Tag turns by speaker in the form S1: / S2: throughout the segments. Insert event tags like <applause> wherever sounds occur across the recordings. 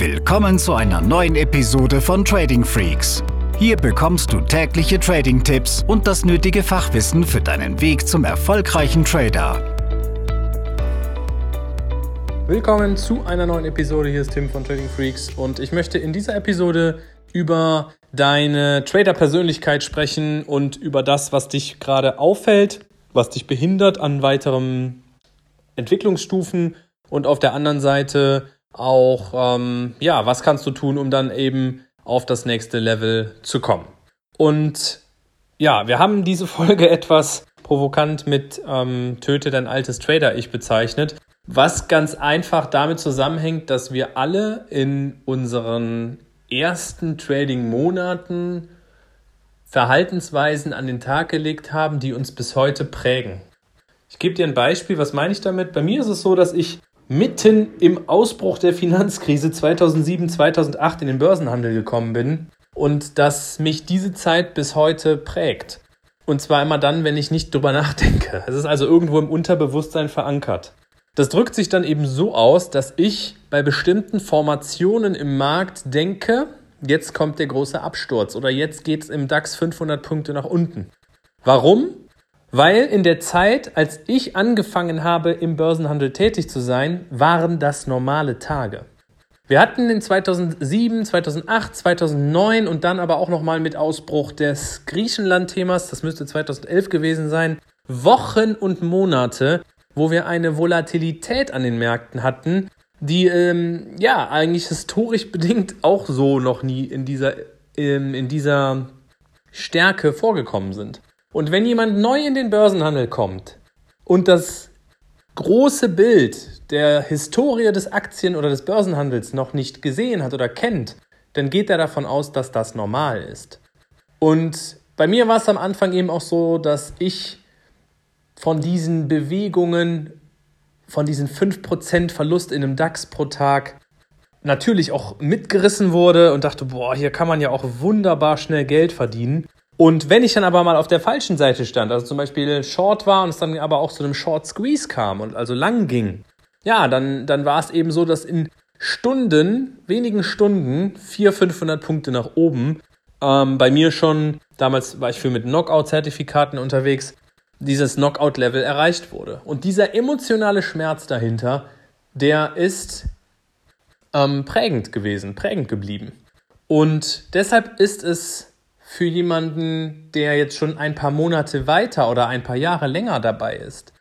S1: Willkommen zu einer neuen Episode von Trading Freaks. Hier bekommst du tägliche Trading-Tipps und das nötige Fachwissen für deinen Weg zum erfolgreichen Trader.
S2: Willkommen zu einer neuen Episode. Hier ist Tim von Trading Freaks und ich möchte in dieser Episode über deine Trader-Persönlichkeit sprechen und über das, was dich gerade auffällt, was dich behindert an weiteren Entwicklungsstufen und auf der anderen Seite auch, ähm, ja, was kannst du tun, um dann eben auf das nächste Level zu kommen. Und ja, wir haben diese Folge <laughs> etwas provokant mit ähm, Töte dein altes Trader-Ich bezeichnet, was ganz einfach damit zusammenhängt, dass wir alle in unseren ersten Trading-Monaten Verhaltensweisen an den Tag gelegt haben, die uns bis heute prägen. Ich gebe dir ein Beispiel, was meine ich damit? Bei mir ist es so, dass ich mitten im Ausbruch der Finanzkrise 2007, 2008 in den Börsenhandel gekommen bin und dass mich diese Zeit bis heute prägt. Und zwar immer dann, wenn ich nicht drüber nachdenke. Es ist also irgendwo im Unterbewusstsein verankert. Das drückt sich dann eben so aus, dass ich bei bestimmten Formationen im Markt denke, jetzt kommt der große Absturz oder jetzt geht es im DAX 500 Punkte nach unten. Warum? Weil in der Zeit, als ich angefangen habe, im Börsenhandel tätig zu sein, waren das normale Tage. Wir hatten in 2007, 2008, 2009 und dann aber auch nochmal mit Ausbruch des Griechenland-Themas, das müsste 2011 gewesen sein, Wochen und Monate, wo wir eine Volatilität an den Märkten hatten, die ähm, ja eigentlich historisch bedingt auch so noch nie in dieser, ähm, in dieser Stärke vorgekommen sind. Und wenn jemand neu in den Börsenhandel kommt und das große Bild der Historie des Aktien- oder des Börsenhandels noch nicht gesehen hat oder kennt, dann geht er davon aus, dass das normal ist. Und bei mir war es am Anfang eben auch so, dass ich von diesen Bewegungen, von diesen 5% Verlust in einem DAX pro Tag natürlich auch mitgerissen wurde und dachte, boah, hier kann man ja auch wunderbar schnell Geld verdienen. Und wenn ich dann aber mal auf der falschen Seite stand, also zum Beispiel Short war und es dann aber auch zu einem Short Squeeze kam und also lang ging, ja, dann, dann war es eben so, dass in Stunden, wenigen Stunden, 400, 500 Punkte nach oben, ähm, bei mir schon, damals war ich viel mit Knockout-Zertifikaten unterwegs, dieses Knockout-Level erreicht wurde. Und dieser emotionale Schmerz dahinter, der ist ähm, prägend gewesen, prägend geblieben. Und deshalb ist es für jemanden, der jetzt schon ein paar Monate weiter oder ein paar Jahre länger dabei ist.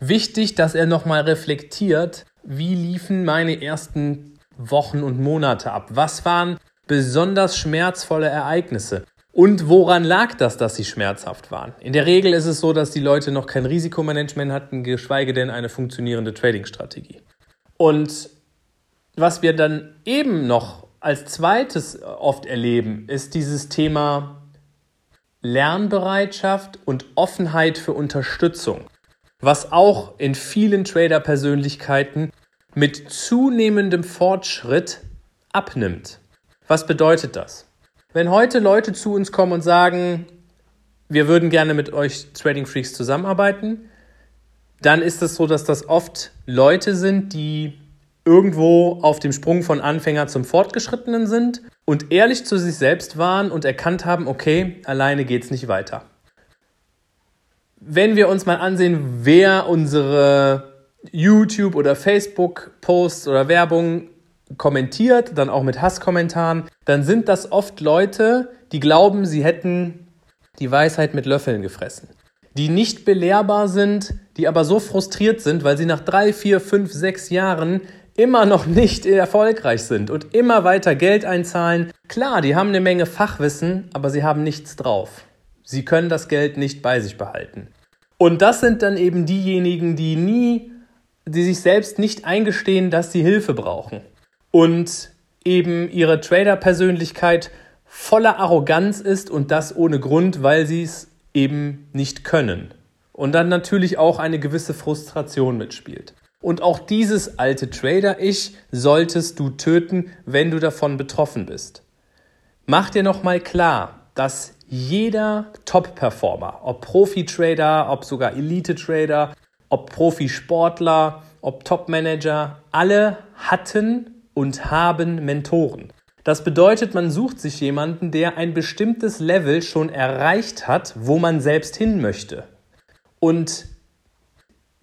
S2: Wichtig, dass er nochmal reflektiert, wie liefen meine ersten Wochen und Monate ab? Was waren besonders schmerzvolle Ereignisse? Und woran lag das, dass sie schmerzhaft waren? In der Regel ist es so, dass die Leute noch kein Risikomanagement hatten, geschweige denn eine funktionierende Trading-Strategie. Und was wir dann eben noch als zweites oft erleben, ist dieses Thema Lernbereitschaft und Offenheit für Unterstützung, was auch in vielen Trader-Persönlichkeiten mit zunehmendem Fortschritt abnimmt. Was bedeutet das? Wenn heute Leute zu uns kommen und sagen, wir würden gerne mit euch Trading Freaks zusammenarbeiten, dann ist es so, dass das oft Leute sind, die irgendwo auf dem Sprung von Anfänger zum Fortgeschrittenen sind und ehrlich zu sich selbst waren und erkannt haben, okay, alleine geht es nicht weiter. Wenn wir uns mal ansehen, wer unsere YouTube oder Facebook Posts oder Werbung kommentiert, dann auch mit Hasskommentaren, dann sind das oft Leute, die glauben, sie hätten die Weisheit mit Löffeln gefressen. Die nicht belehrbar sind, die aber so frustriert sind, weil sie nach drei, vier, fünf, sechs Jahren immer noch nicht erfolgreich sind und immer weiter Geld einzahlen. Klar, die haben eine Menge Fachwissen, aber sie haben nichts drauf. Sie können das Geld nicht bei sich behalten. Und das sind dann eben diejenigen, die nie, die sich selbst nicht eingestehen, dass sie Hilfe brauchen. Und eben ihre Trader-Persönlichkeit voller Arroganz ist und das ohne Grund, weil sie es eben nicht können. Und dann natürlich auch eine gewisse Frustration mitspielt. Und auch dieses alte Trader-Ich solltest du töten, wenn du davon betroffen bist. Mach dir nochmal klar, dass jeder Top-Performer, ob Profi-Trader, ob sogar Elite-Trader, ob Profisportler, ob Top-Manager, alle hatten und haben Mentoren. Das bedeutet, man sucht sich jemanden, der ein bestimmtes Level schon erreicht hat, wo man selbst hin möchte. Und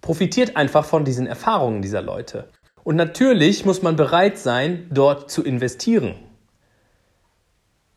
S2: profitiert einfach von diesen Erfahrungen dieser Leute. Und natürlich muss man bereit sein, dort zu investieren.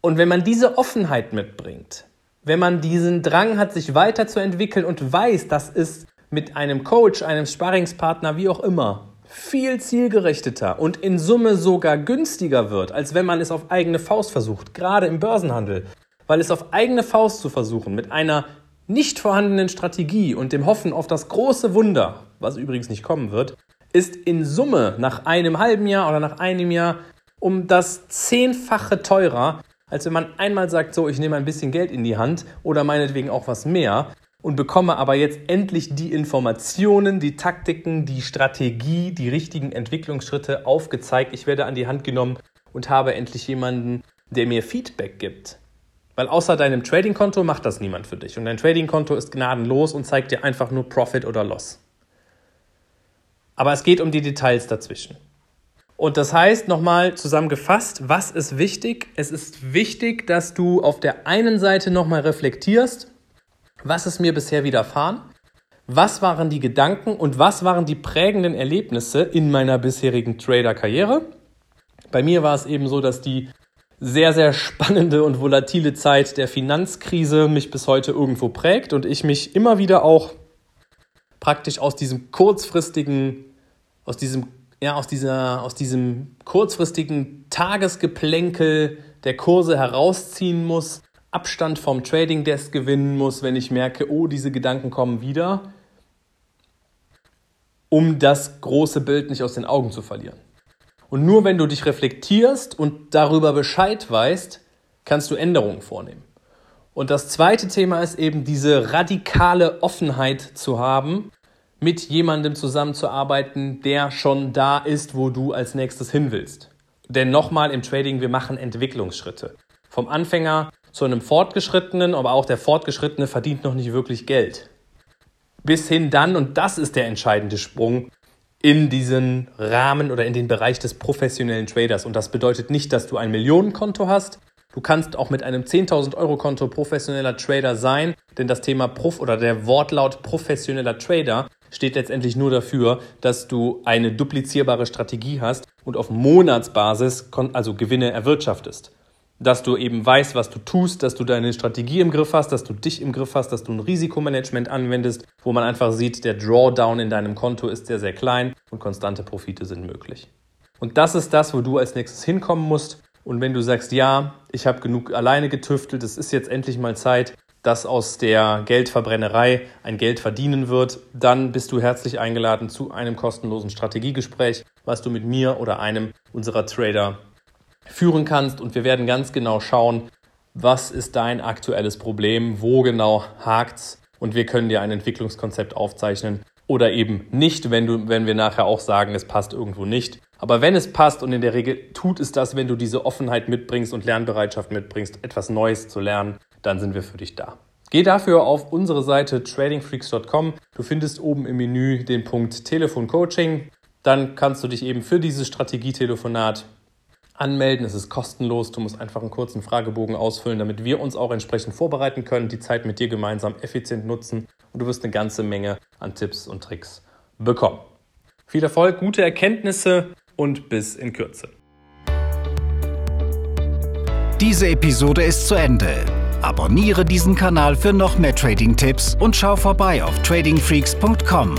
S2: Und wenn man diese Offenheit mitbringt, wenn man diesen Drang hat, sich weiterzuentwickeln und weiß, dass es mit einem Coach, einem Sparringspartner, wie auch immer, viel zielgerichteter und in Summe sogar günstiger wird, als wenn man es auf eigene Faust versucht, gerade im Börsenhandel. Weil es auf eigene Faust zu versuchen, mit einer nicht vorhandenen Strategie und dem Hoffen auf das große Wunder, was übrigens nicht kommen wird, ist in Summe nach einem halben Jahr oder nach einem Jahr um das Zehnfache teurer, als wenn man einmal sagt, so, ich nehme ein bisschen Geld in die Hand oder meinetwegen auch was mehr und bekomme aber jetzt endlich die Informationen, die Taktiken, die Strategie, die richtigen Entwicklungsschritte aufgezeigt. Ich werde an die Hand genommen und habe endlich jemanden, der mir Feedback gibt. Weil außer deinem Trading-Konto macht das niemand für dich. Und dein Trading-Konto ist gnadenlos und zeigt dir einfach nur Profit oder Loss. Aber es geht um die Details dazwischen. Und das heißt, nochmal zusammengefasst, was ist wichtig? Es ist wichtig, dass du auf der einen Seite nochmal reflektierst, was ist mir bisher widerfahren? Was waren die Gedanken und was waren die prägenden Erlebnisse in meiner bisherigen Trader-Karriere? Bei mir war es eben so, dass die sehr, sehr spannende und volatile Zeit der Finanzkrise mich bis heute irgendwo prägt und ich mich immer wieder auch praktisch aus diesem kurzfristigen, aus diesem, ja, aus dieser, aus diesem kurzfristigen Tagesgeplänkel der Kurse herausziehen muss Abstand vom Trading Desk gewinnen muss, wenn ich merke, oh, diese Gedanken kommen wieder, um das große Bild nicht aus den Augen zu verlieren. Und nur wenn du dich reflektierst und darüber Bescheid weißt, kannst du Änderungen vornehmen. Und das zweite Thema ist eben diese radikale Offenheit zu haben, mit jemandem zusammenzuarbeiten, der schon da ist, wo du als nächstes hin willst. Denn nochmal im Trading, wir machen Entwicklungsschritte. Vom Anfänger zu einem Fortgeschrittenen, aber auch der Fortgeschrittene verdient noch nicht wirklich Geld. Bis hin dann, und das ist der entscheidende Sprung, in diesen Rahmen oder in den Bereich des professionellen Traders. Und das bedeutet nicht, dass du ein Millionenkonto hast. Du kannst auch mit einem 10.000 Euro Konto professioneller Trader sein, denn das Thema Prof oder der Wortlaut professioneller Trader steht letztendlich nur dafür, dass du eine duplizierbare Strategie hast und auf Monatsbasis also Gewinne erwirtschaftest dass du eben weißt, was du tust, dass du deine Strategie im Griff hast, dass du dich im Griff hast, dass du ein Risikomanagement anwendest, wo man einfach sieht, der Drawdown in deinem Konto ist sehr, sehr klein und konstante Profite sind möglich. Und das ist das, wo du als nächstes hinkommen musst. Und wenn du sagst, ja, ich habe genug alleine getüftelt, es ist jetzt endlich mal Zeit, dass aus der Geldverbrennerei ein Geld verdienen wird, dann bist du herzlich eingeladen zu einem kostenlosen Strategiegespräch, was du mit mir oder einem unserer Trader führen kannst. Und wir werden ganz genau schauen, was ist dein aktuelles Problem, wo genau hakt's und wir können dir ein Entwicklungskonzept aufzeichnen oder eben nicht, wenn du, wenn wir nachher auch sagen, es passt irgendwo nicht. Aber wenn es passt und in der Regel tut es das, wenn du diese Offenheit mitbringst und Lernbereitschaft mitbringst, etwas Neues zu lernen, dann sind wir für dich da. Geh dafür auf unsere Seite tradingfreaks.com. Du findest oben im Menü den Punkt Telefon Coaching. Dann kannst du dich eben für dieses Strategietelefonat anmelden. Es ist kostenlos. Du musst einfach einen kurzen Fragebogen ausfüllen, damit wir uns auch entsprechend vorbereiten können, die Zeit mit dir gemeinsam effizient nutzen und du wirst eine ganze Menge an Tipps und Tricks bekommen. Viel Erfolg, gute Erkenntnisse und bis in Kürze.
S1: Diese Episode ist zu Ende. Abonniere diesen Kanal für noch mehr Trading-Tipps und schau vorbei auf tradingfreaks.com.